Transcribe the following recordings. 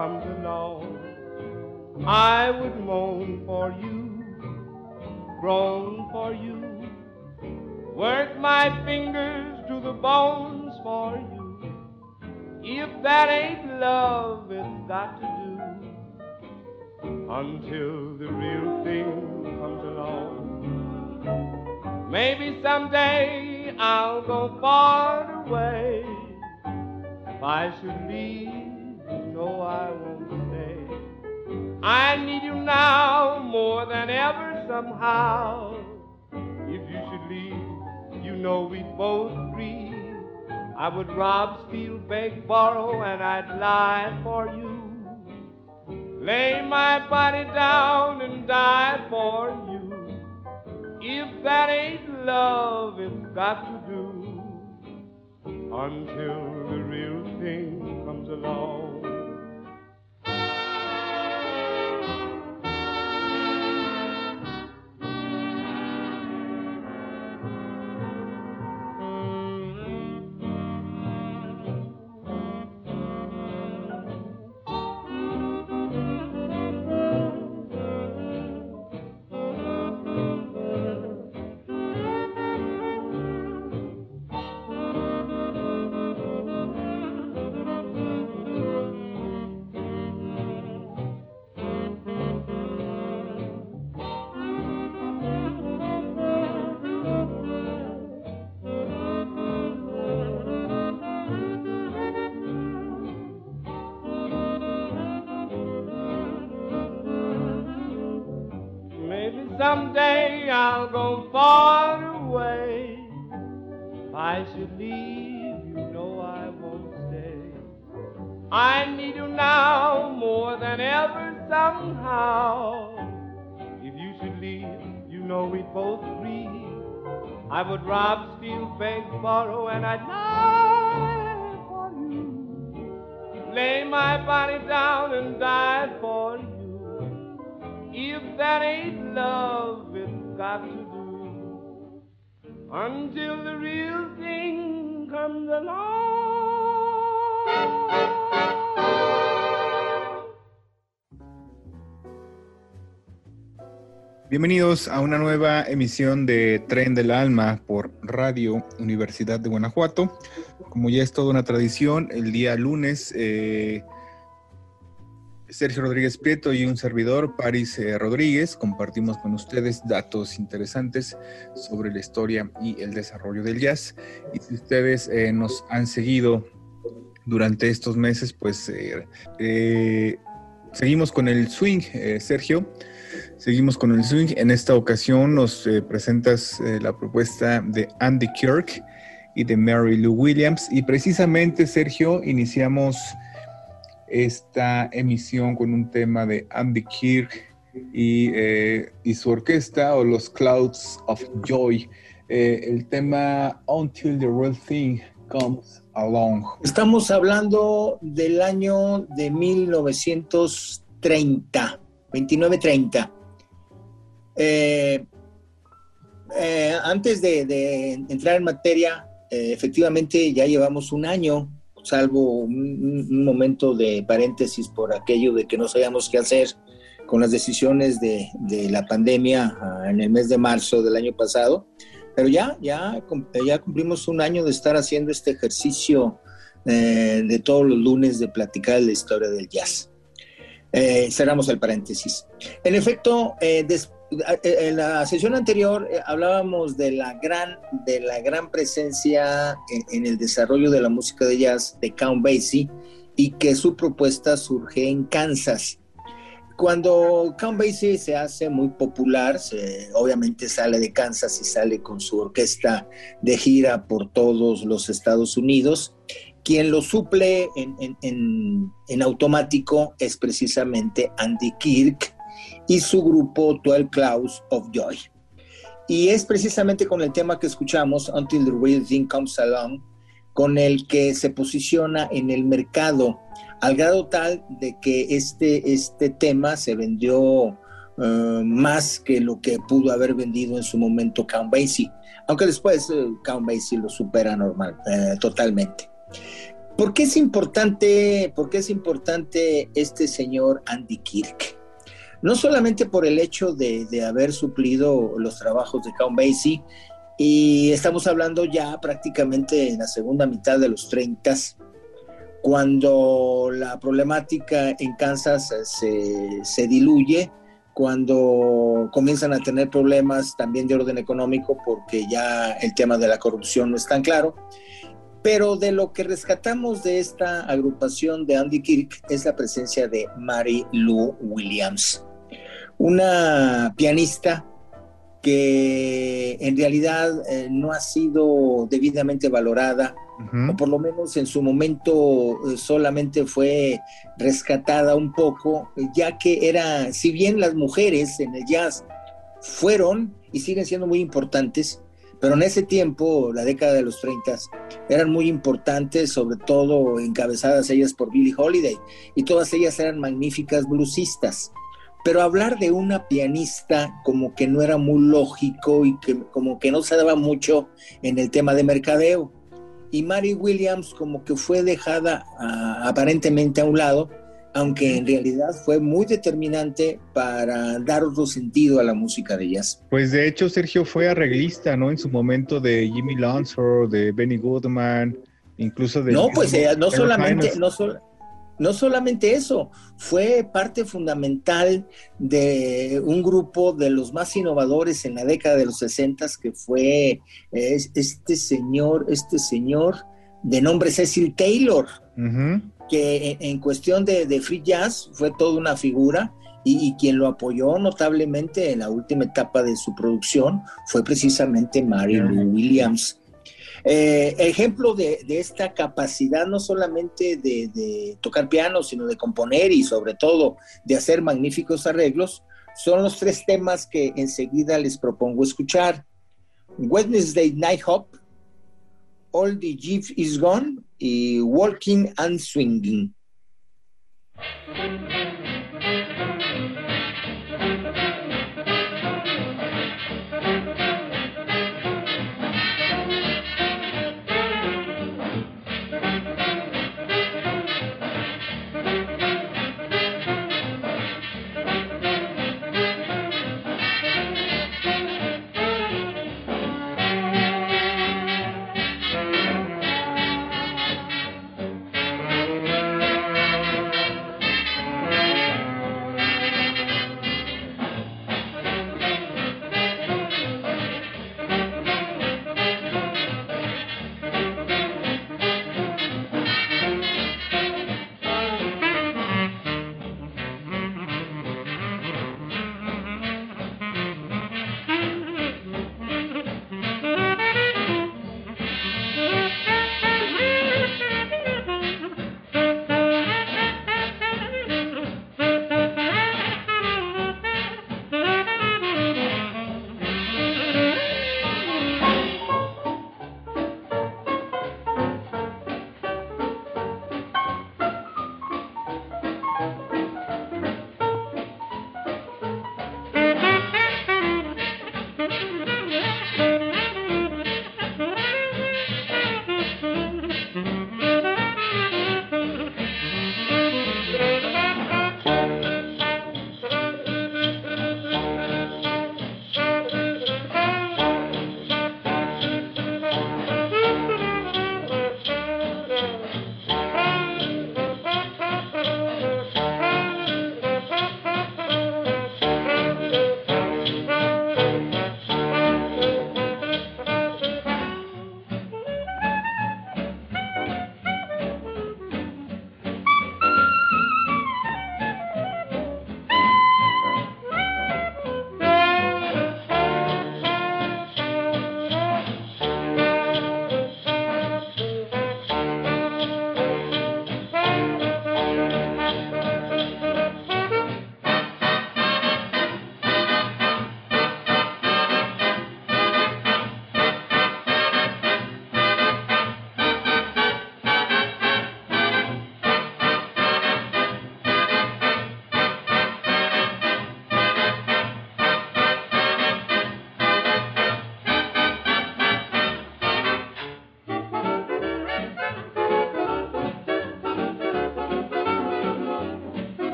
Thing comes along. I would moan for you, groan for you, work my fingers to the bones for you. If that ain't love, it's got to do until the real thing comes along. Maybe someday I'll go far away. If I should leave, know I won't stay. I need you now more than ever somehow. If you should leave, you know we'd both grieve. I would rob, steal, beg, borrow, and I'd lie for you. Lay my body down and die for you. If that ain't love, it's got to do until somehow. If you should leave, you know we'd both grieve. I would rob, steal, beg, borrow, and I'd lie for you. Lay my body down and die for you. If that ain't love, it's got to do until the real thing comes along. Bienvenidos a una nueva emisión de Tren del Alma por Radio Universidad de Guanajuato. Como ya es toda una tradición, el día lunes eh, Sergio Rodríguez Prieto y un servidor, Paris eh, Rodríguez, compartimos con ustedes datos interesantes sobre la historia y el desarrollo del jazz. Y si ustedes eh, nos han seguido durante estos meses, pues seguimos con el swing, Sergio. Seguimos con el swing. En esta ocasión nos eh, presentas eh, la propuesta de Andy Kirk y de Mary Lou Williams. Y precisamente, Sergio, iniciamos esta emisión con un tema de Andy Kirk y, eh, y su orquesta o los Clouds of Joy. El tema Until the Real Thing Comes Along. Estamos hablando del año de 1930, 29-30. Eh, eh, antes de, de entrar en materia, eh, efectivamente ya llevamos un año, salvo un, un momento de paréntesis por aquello de que no sabíamos qué hacer con las decisiones de, de, la pandemia ah, en el mes de marzo del año pasado, pero ya, ya, ya cumplimos un año de estar haciendo este ejercicio eh, de todos los lunes de platicar la historia del jazz. Eh, cerramos el paréntesis. En efecto, eh, en la sesión anterior hablábamos de la gran, de la gran presencia en, el desarrollo de la música de jazz de Count Basie y que su propuesta surge en Kansas. Cuando Count Basie se hace muy popular, obviamente sale de Kansas y sale con su orquesta de gira por todos los Estados Unidos quien lo suple en, automático es precisamente Andy Kirk y su grupo 12 Clouds of Joy. Y es precisamente con el tema que escuchamos, Until the Real Thing Comes Along, con el que se posiciona en el mercado, al grado tal de que este, este tema se vendió eh, más que lo que pudo haber vendido en su momento Count Basie, aunque después uh, Count Basie lo supera normal, eh, totalmente. ¿Por qué es importante, por qué es importante este señor Andy Kirk? No solamente por el hecho de, haber suplido los trabajos de Count Basie, y estamos hablando ya prácticamente en la segunda mitad de los 30, cuando la problemática en Kansas se, se diluye, cuando comienzan a tener problemas también de orden económico, porque ya el tema de la corrupción no es tan claro. Pero de lo que rescatamos de esta agrupación de Andy Kirk es la presencia de Mary Lou Williams, una pianista que en realidad eh, no ha sido debidamente valorada, o por lo menos en su momento eh, solamente fue rescatada un poco, ya que era, si bien las mujeres en el jazz fueron y siguen siendo muy importantes, pero en ese tiempo, la década de los 30, eran muy importantes, sobre todo encabezadas ellas por Billie Holiday, y todas ellas eran magníficas bluesistas. Pero hablar de una pianista como que no era muy lógico y que como que no se daba mucho en el tema de mercadeo. Y Mary Williams como que fue dejada ah, aparentemente a un lado, aunque en realidad fue muy determinante para dar otro sentido a la música de jazz. Pues de hecho Sergio fue arreglista, ¿no? En su momento de Jimmy Lunsford, de Benny Goodman, incluso de... No, pues eh, no solamente, no, no solamente eso, fue parte fundamental de un grupo de los más innovadores en la década de los 60 que fue este señor, este señor de nombre Cecil Taylor que en, cuestión de, free jazz fue toda una figura y, quien lo apoyó notablemente en la última etapa de su producción fue precisamente Mary Lou Williams. Eh, ejemplo de, esta capacidad no solamente de, tocar piano, sino de componer y sobre todo de hacer magníficos arreglos, son los tres temas que enseguida les propongo escuchar. Wednesday Night Hop, All the Jeep is Gone y Walking and Swinging.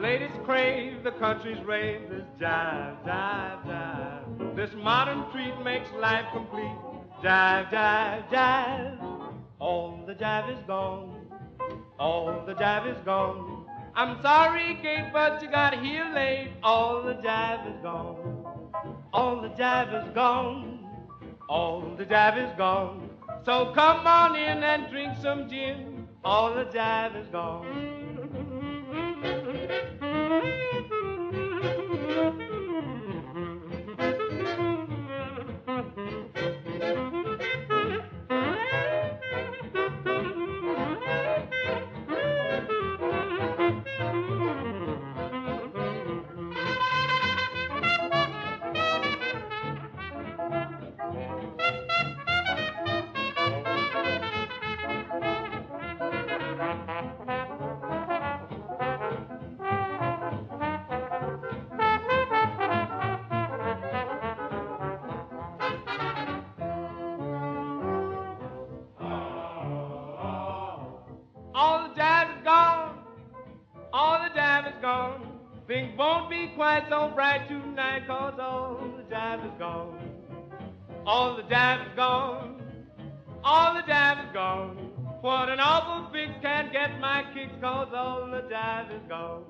Ladies crave, the country's rave, this jive, jive, jive. This modern treat makes life complete. Jive, jive, jive. All the jive is gone. All the jive is gone. I'm sorry, Kate, but you got here late. All the jive is gone. All the jive is gone. All the jive is gone. So come on in and drink some gin. All the jive is gone. Thank you. Gone. All the jive is gone. All the jive is gone. What an awful fix can't get my kicks, cause all the jive is gone.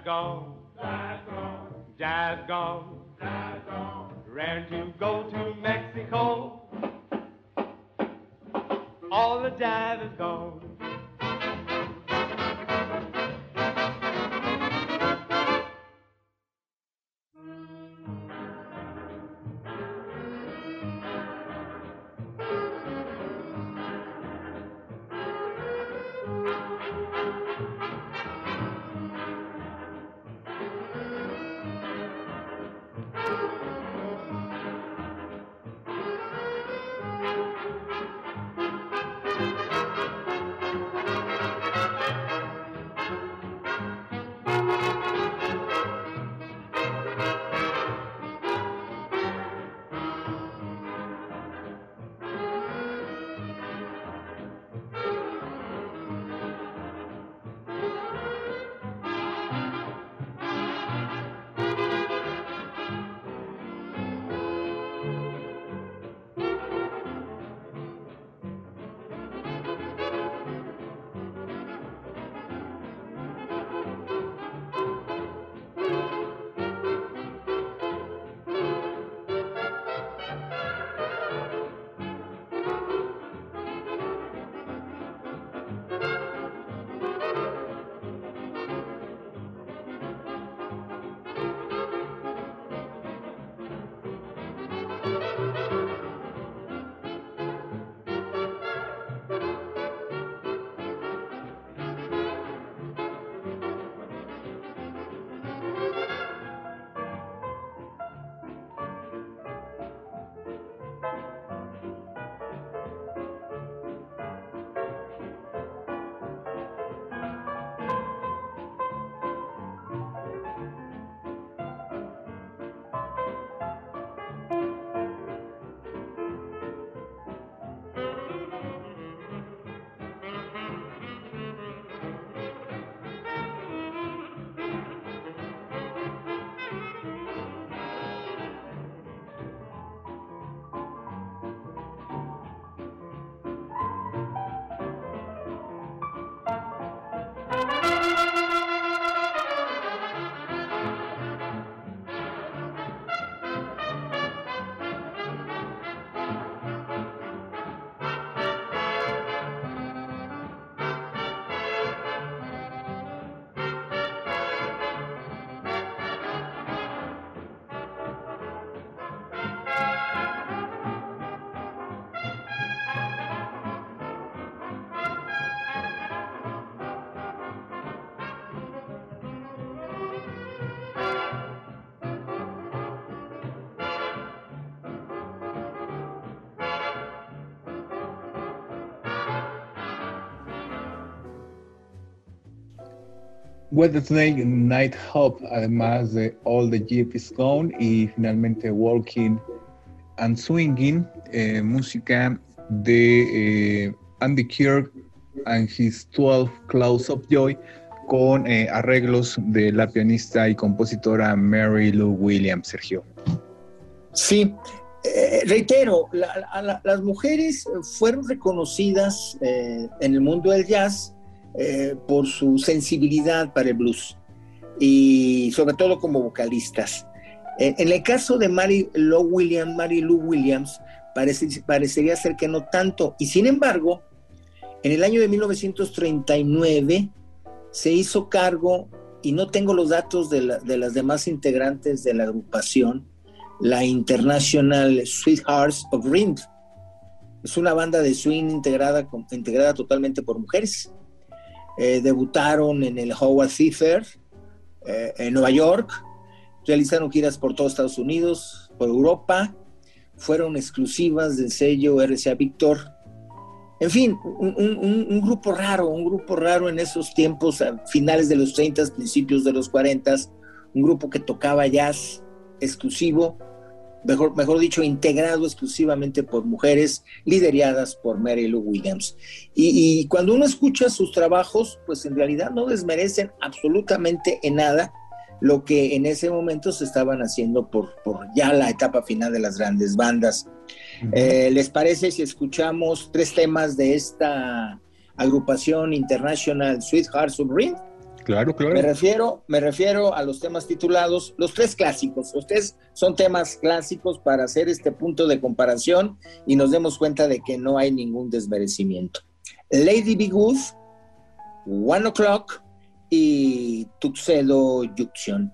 Jive's gone. Jive's gone. Jive's gone. Jive's gone. Ran to go to Mexico. All the jazz is gone. Wednesday Night Hop, además de All the Jeep is Gone y finalmente Walking and Swinging, eh, música de eh, Andy Kirk and His 12 Clouds of Joy, con eh, arreglos de la pianista y compositora Mary Lou Williams, Sergio. Sí, reitero, las mujeres fueron reconocidas en el mundo del jazz por su sensibilidad para el blues y sobre todo como vocalistas. En, el caso de Mary Lou Williams, Mary Lou Williams, parecería ser que no tanto. Y sin embargo, en el año de 1939 se hizo cargo, y no tengo los datos de, las demás integrantes de la agrupación, la International Sweethearts of Ring. Es una banda de swing integrada, integrada totalmente por mujeres. Eh, debutaron en el Howard Theater eh, en Nueva York, realizaron giras por todo Estados Unidos, por Europa, fueron exclusivas del sello RCA Victor. En fin, un, grupo raro, un grupo raro en esos tiempos, a finales de los 30, principios de los 40, un grupo que tocaba jazz exclusivo, mejor, mejor dicho, integrado exclusivamente por mujeres, lideradas por Mary Lou Williams. Y, y cuando uno escucha sus trabajos, pues en realidad no desmerecen absolutamente en nada lo que en ese momento se estaban haciendo por, por ya la etapa final de las grandes bandas. Eh, ¿Les parece si escuchamos tres temas de esta agrupación International Sweethearts of Ring? Claro, claro. Me refiero, me refiero a los temas titulados, los tres clásicos. Ustedes son temas clásicos para hacer este punto de comparación y nos demos cuenta de que no hay ningún desmerecimiento. Lady Be Good, One O'Clock, y Tuxedo Junction.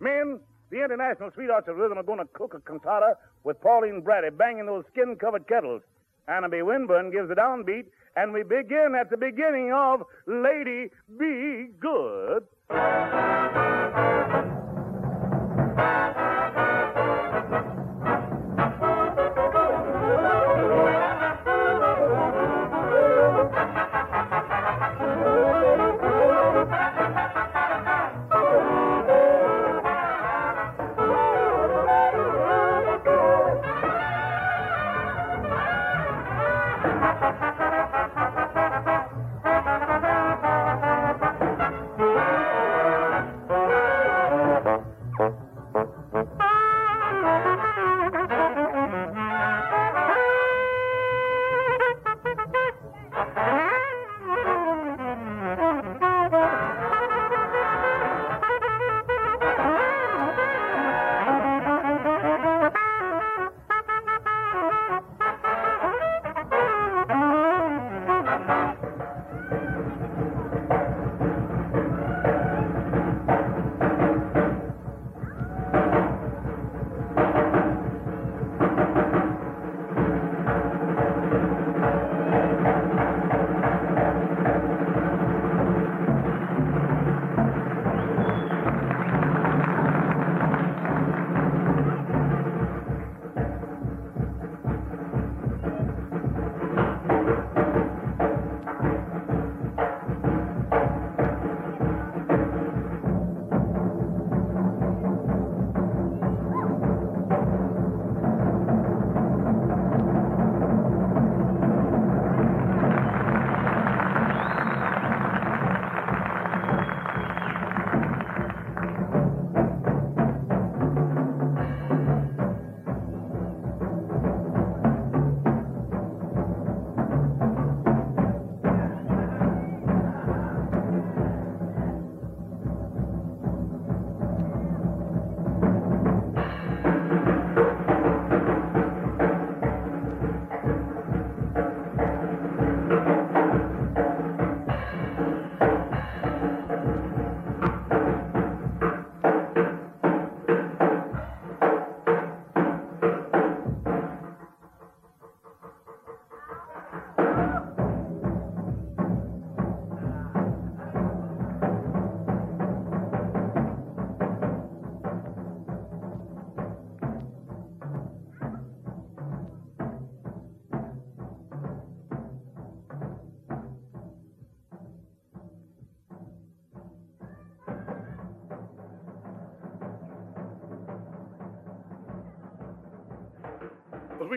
Men, the International Sweethearts of Rhythm are going to cook a cantata with Pauline Brady banging those skin covered kettles. Anna B. Winburn gives the downbeat, and we begin at the beginning of Lady Be Good.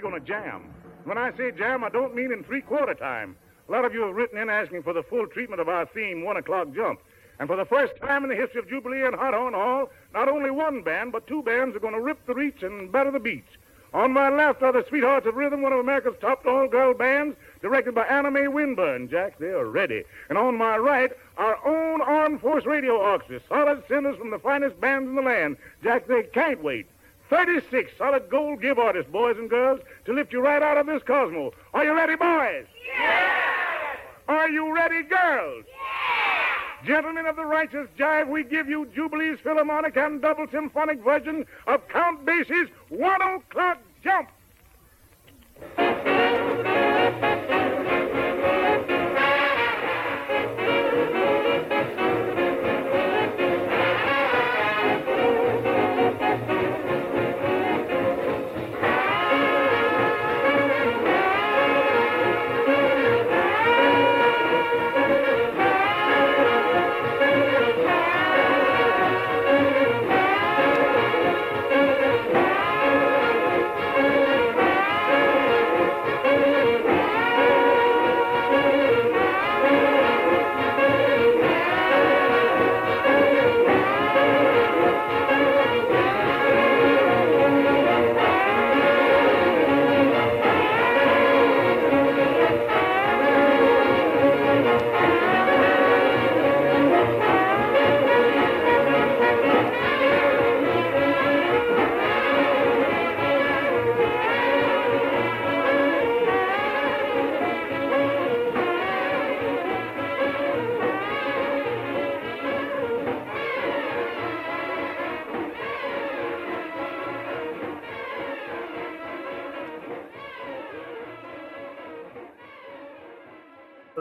We're going to jam. When I say jam, I don't mean in three-quarter time. A lot of you have written in asking for the full treatment of our theme, One O'Clock Jump. And for the first time in the history of Jubilee and Hot Horn Hall, not only one band, but two bands are going to rip the reach and batter the beats. On my left are the Sweethearts of Rhythm, one of America's top all-girl bands, directed by Anna Mae Winburn. Jack, they are ready. And on my right, our own Armed Force Radio Orchestra, solid sinners from the finest bands in the land. Jack, they can't wait. 36 solid gold give artists, boys and girls, to lift you right out of this cosmos. Are you ready, boys? Yeah! Are you ready, girls? Yeah! Gentlemen of the righteous jive, we give you Jubilee's Philharmonic and double symphonic version of Count Basie's One O'Clock Jump.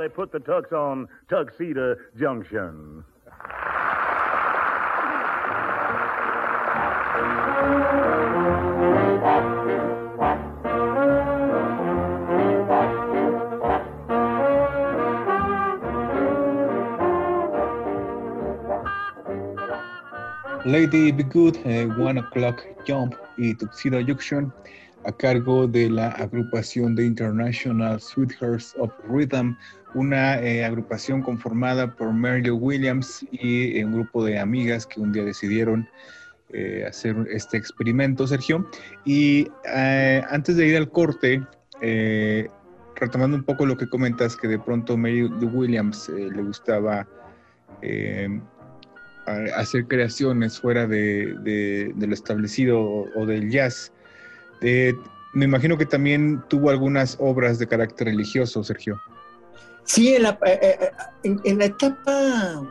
They put the tux on Tuxedo Junction. Lady Be Good, eh, One O'Clock Jump y Tuxedo Junction a cargo de la agrupación de International Sweethearts of Rhythm, una eh, agrupación conformada por Mary Williams y un grupo de amigas que un día decidieron eh, hacer este experimento, Sergio. Y eh, antes de ir al corte, retomando un poco lo que comentas, que de pronto Mary Williams le gustaba hacer creaciones fuera de, lo establecido o, del jazz. Me imagino que también tuvo algunas obras de carácter religioso, Sergio. Sí, en la, eh, eh, en, la etapa,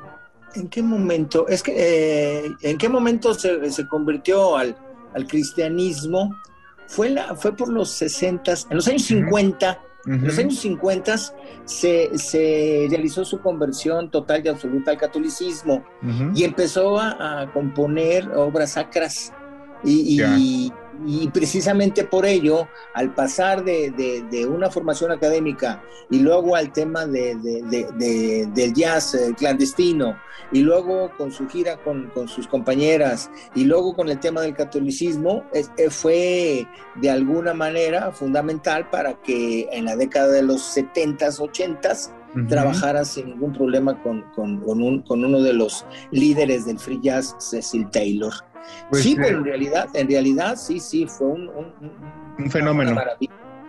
¿en qué momento? Es que, eh, ¿en qué momento se, se convirtió al, al, cristianismo? Fue, la, fue por los 60, en los años 50, en los años 50 se, se, realizó su conversión total y absoluta al catolicismo y empezó a, a, componer obras sacras y, y y precisamente por ello, al pasar de, una formación académica y luego al tema del jazz eh, clandestino, y luego con su gira con, sus compañeras, y luego con el tema del catolicismo, eh, fue de alguna manera fundamental para que en la década de los 70s, 80s, trabajara sin ningún problema con, con, uno de los líderes del free jazz, Cecil Taylor. Pues sí, pero en realidad, en realidad sí, sí, fue un, un, fenómeno.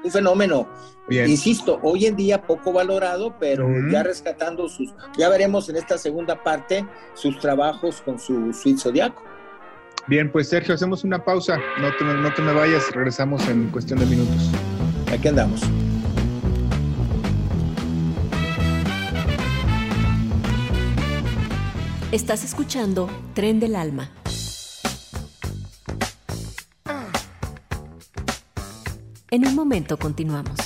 Un fenómeno. Insisto, hoy en día poco valorado, pero ya rescatando sus, ya veremos en esta segunda parte sus trabajos con su suite zodiaco. Bien, pues Sergio, hacemos una pausa. No te, no te me vayas, regresamos en cuestión de minutos. Aquí andamos. Estás escuchando Tren del Alma. En un momento continuamos.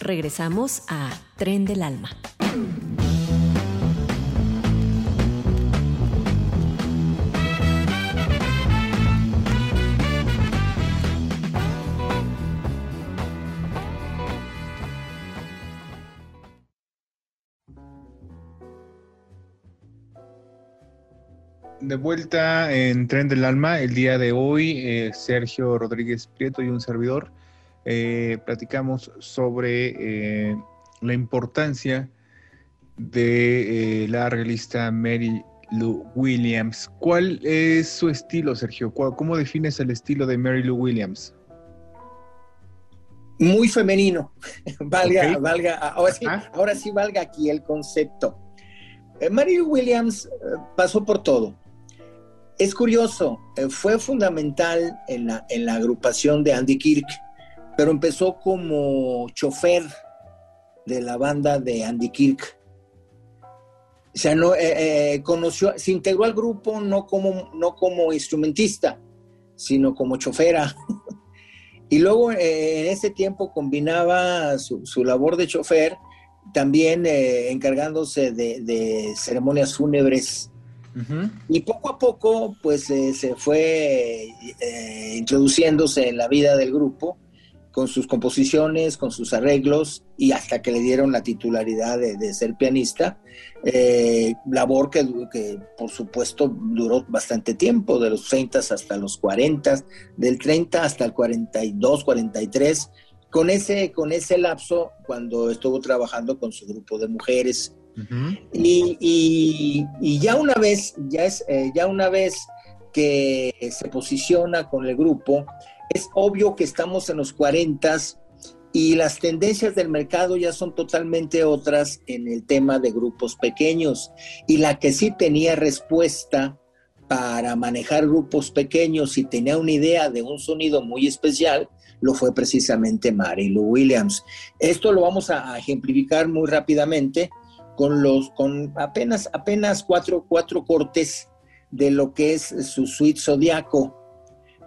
Regresamos a Tren del Alma. De vuelta en Tren del Alma, el día de hoy, eh, Sergio Rodríguez Prieto y un servidor eh, platicamos sobre eh, la importancia de la realista Mary Lou Williams. ¿Cuál es su estilo, Sergio? ¿Cómo defines el estilo de Mary Lou Williams? Muy femenino. valga, valga, ahora sí, ahora sí valga aquí el concepto. Mary Lou Williams pasó por todo es curioso, eh, fue fundamental en la, agrupación de Andy Kirk, pero empezó como chofer de la banda de Andy Kirk. O sea, no, eh, eh, conoció, se integró al grupo no como, no como instrumentista, sino como chofera. y luego en ese tiempo combinaba su, labor de chofer también encargándose de, de ceremonias fúnebres y poco a poco, pues eh, se fue eh, introduciéndose en la vida del grupo con sus composiciones, con sus arreglos y hasta que le dieron la titularidad de, ser pianista, eh, labor que, que, por supuesto duró bastante tiempo, de los 30 hasta los 40, del 30 hasta el 42, 43, con ese, con ese lapso cuando estuvo trabajando con su grupo de mujeres y, ya una vez, ya, es, eh, ya una vez que se posiciona con el grupo, es obvio que estamos en los 40 y las tendencias del mercado ya son totalmente otras en el tema de grupos pequeños. Y la que sí tenía respuesta para manejar grupos pequeños y tenía una idea de un sonido muy especial, lo fue precisamente Mary Lou Williams. Esto lo vamos a ejemplificar muy rápidamente con los con apenas apenas cuatro, cuatro cortes de lo que es su suite zodiaco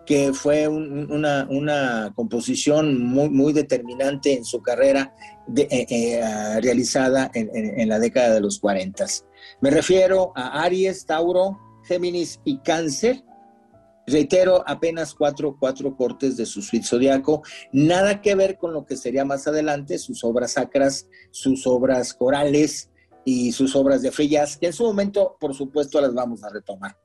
que fue una, composición muy, muy determinante en su carrera eh, eh, realizada en, la década de los 40. Me refiero a Aries, Tauro, Géminis y Cáncer. Reitero, apenas cuatro, cuatro cortes de su suite zodiaco, nada que ver con lo que sería más adelante, sus obras sacras, sus obras corales, y sus obras de free que en su momento, por supuesto, las vamos a retomar.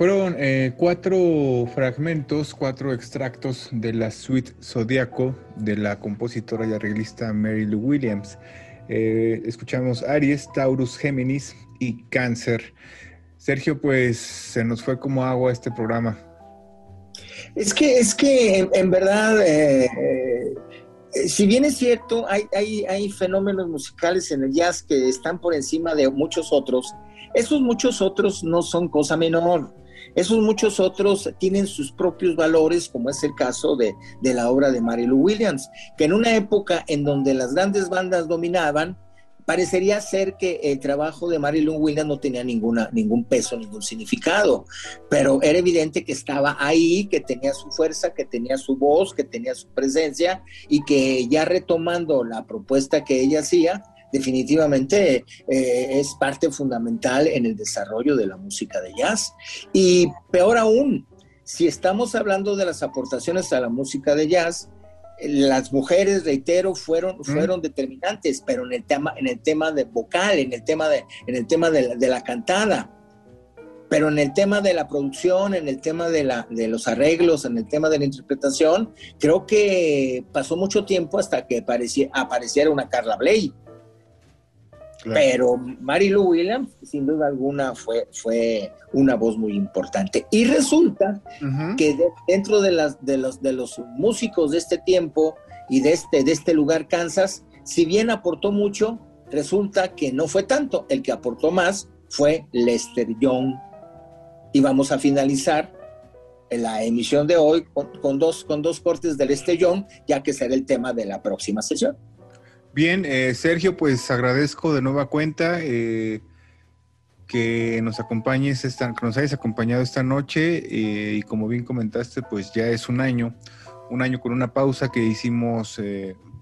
Fueron eh, cuatro fragmentos, cuatro extractos de la suite Zodíaco de la compositora y arreglista Mary Lou Williams. Eh, escuchamos Aries, Taurus, Géminis y Cáncer. Sergio, pues se nos fue como agua este programa. Es que, es que en, verdad, eh, si bien es cierto, hay, hay, hay fenómenos musicales en el jazz que están por encima de muchos otros, esos muchos otros no son cosa menor. Esos muchos otros tienen sus propios valores, como es el caso de, la obra de Mary Lou Williams, que en una época en donde las grandes bandas dominaban, parecería ser que el trabajo de Mary Lou Williams no tenía ninguna, ningún peso, ningún significado, pero era evidente que estaba ahí, que tenía su fuerza, que tenía su voz, que tenía su presencia y que ya retomando la propuesta que ella hacía, definitivamente eh, es parte fundamental en el desarrollo de la música de jazz. Y peor aún, si estamos hablando de las aportaciones a la música de jazz, las mujeres, reitero, fueron, fueron determinantes, pero en el tema, en el tema de vocal, en el tema de, en el tema de la, cantada. Pero en el tema de la producción, en el tema de, la, de los arreglos, en el tema de la interpretación, creo que pasó mucho tiempo hasta que apareciera una Carla Bley. Pero Mary Lou Williams, sin duda alguna, fue, fue una voz muy importante. Y resulta que dentro de, las, de, los, de los músicos de este tiempo y de este, de este lugar, Kansas, si bien aportó mucho, resulta que no fue tanto. El que aportó más fue Lester Young. Y vamos a finalizar la emisión de hoy con, dos, con dos cortes de Lester Young, ya que será el tema de la próxima sesión. Bien, eh, Sergio, pues agradezco de nueva cuenta eh, que nos acompañes, esta, que nos hayas acompañado esta noche eh, y como bien comentaste, pues ya es un año, un año con una pausa que hicimos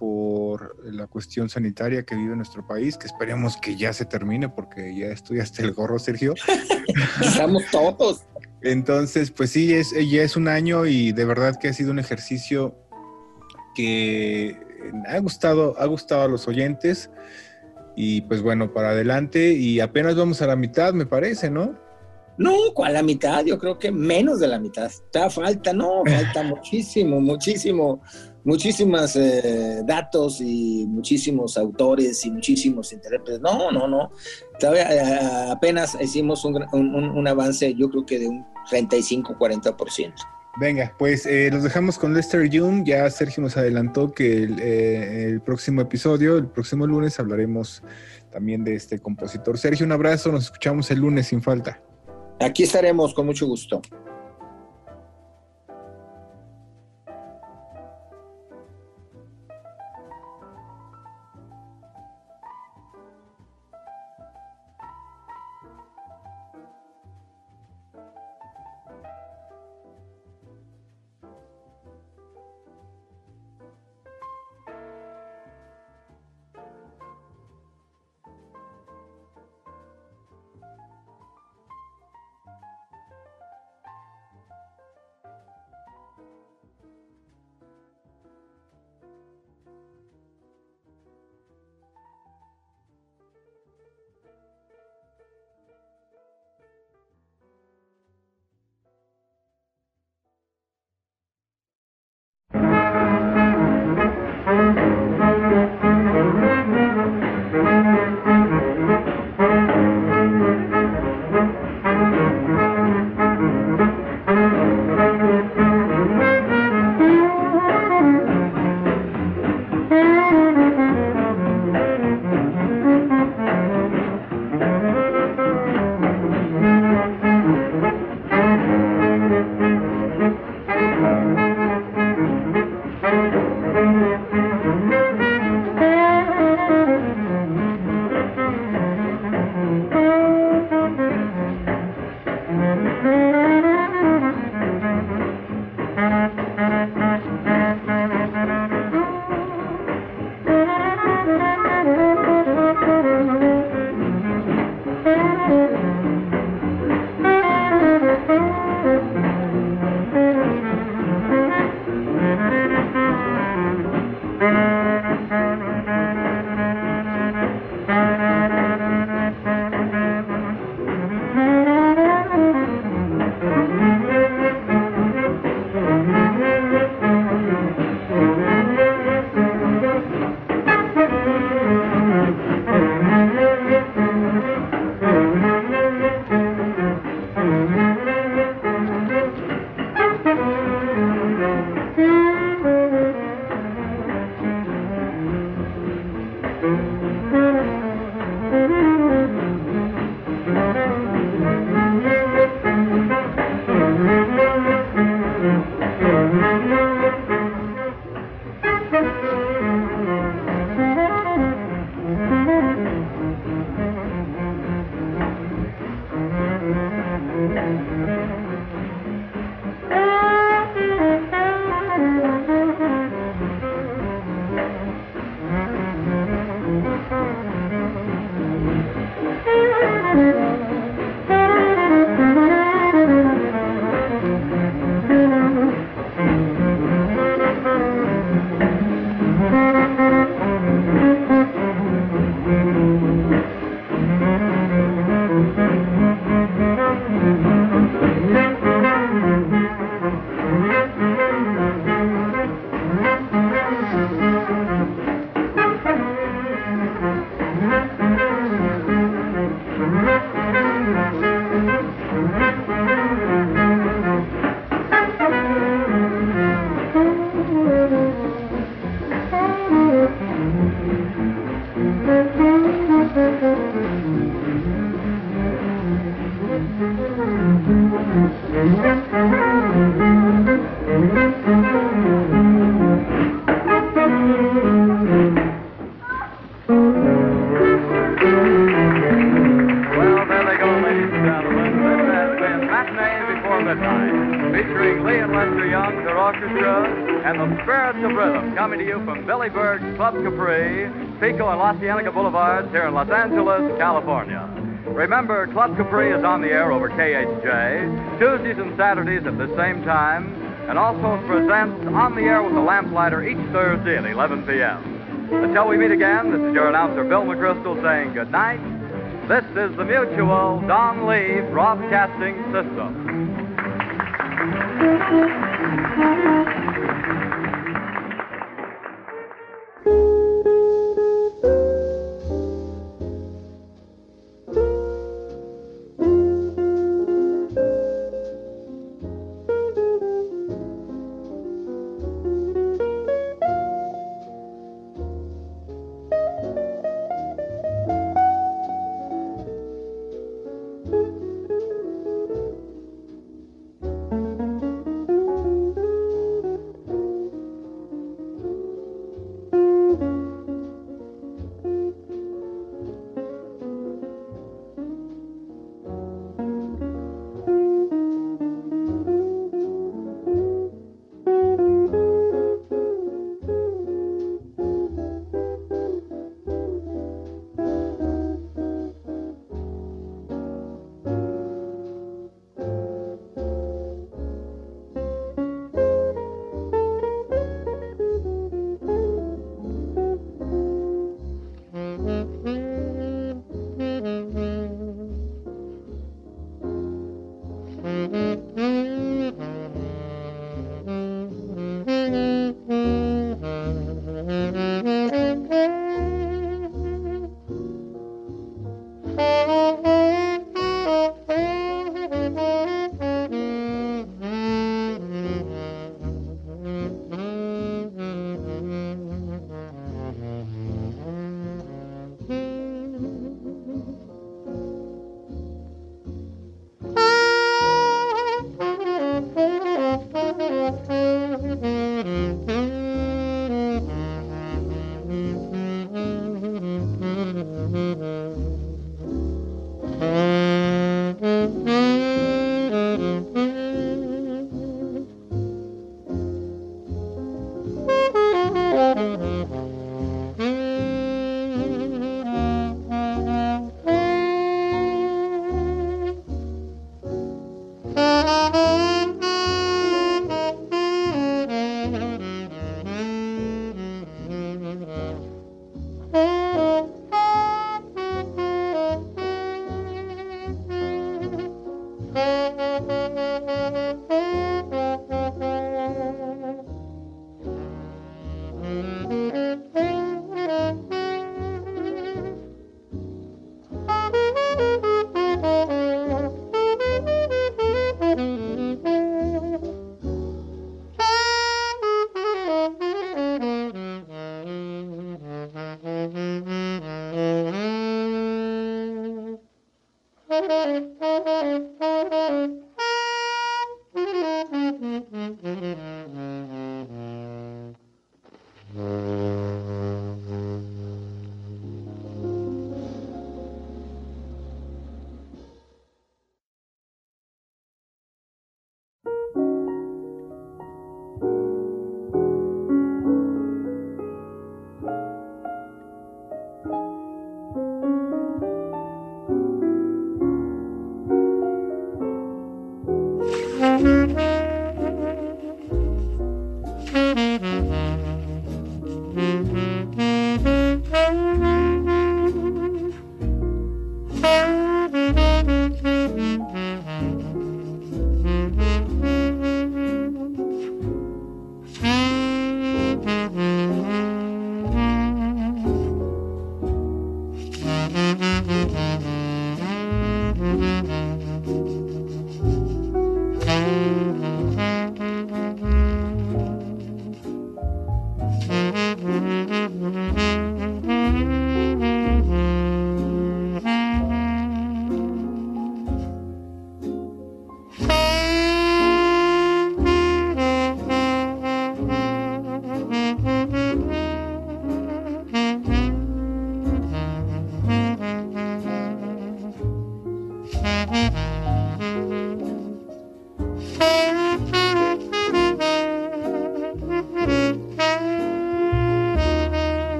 por la cuestión sanitaria que vive nuestro país, que esperemos que ya se termine porque ya estoy hasta el gorro, Sergio. Estamos todos. Entonces, pues sí, es, ya es un año y de verdad que ha sido un ejercicio que ha gustado, ha gustado a los oyentes. Y pues bueno, para adelante. Y apenas vamos a la mitad, me parece, ¿no? No, ¿cuál la mitad? Yo creo que menos de la mitad. Está falta, no, falta muchísimo, muchísimo, muchísimos eh, datos y muchísimos autores y muchísimos intérpretes. No, no, no. Todavía eh, apenas hicimos un, un, avance, yo creo que de un 35-40%. Venga, pues eh, los dejamos con Lester Young. Ya Sergio nos adelantó que eh, el, próximo episodio, el próximo lunes, hablaremos también de este compositor. Sergio, un abrazo. Nos escuchamos el lunes sin falta. Aquí estaremos con mucho gusto. Billy Club Capri, Pico and La Cienega Boulevards here in Los Angeles, California. Remember, Club Capri is on the air over KHJ, Tuesdays and Saturdays at the same time, and also presents On the Air with the Lamplighter each Thursday at 11 p.m. Until we meet again, this is your announcer, Bill McChrystal, saying good night. This is the Mutual Don Lee Broadcasting System.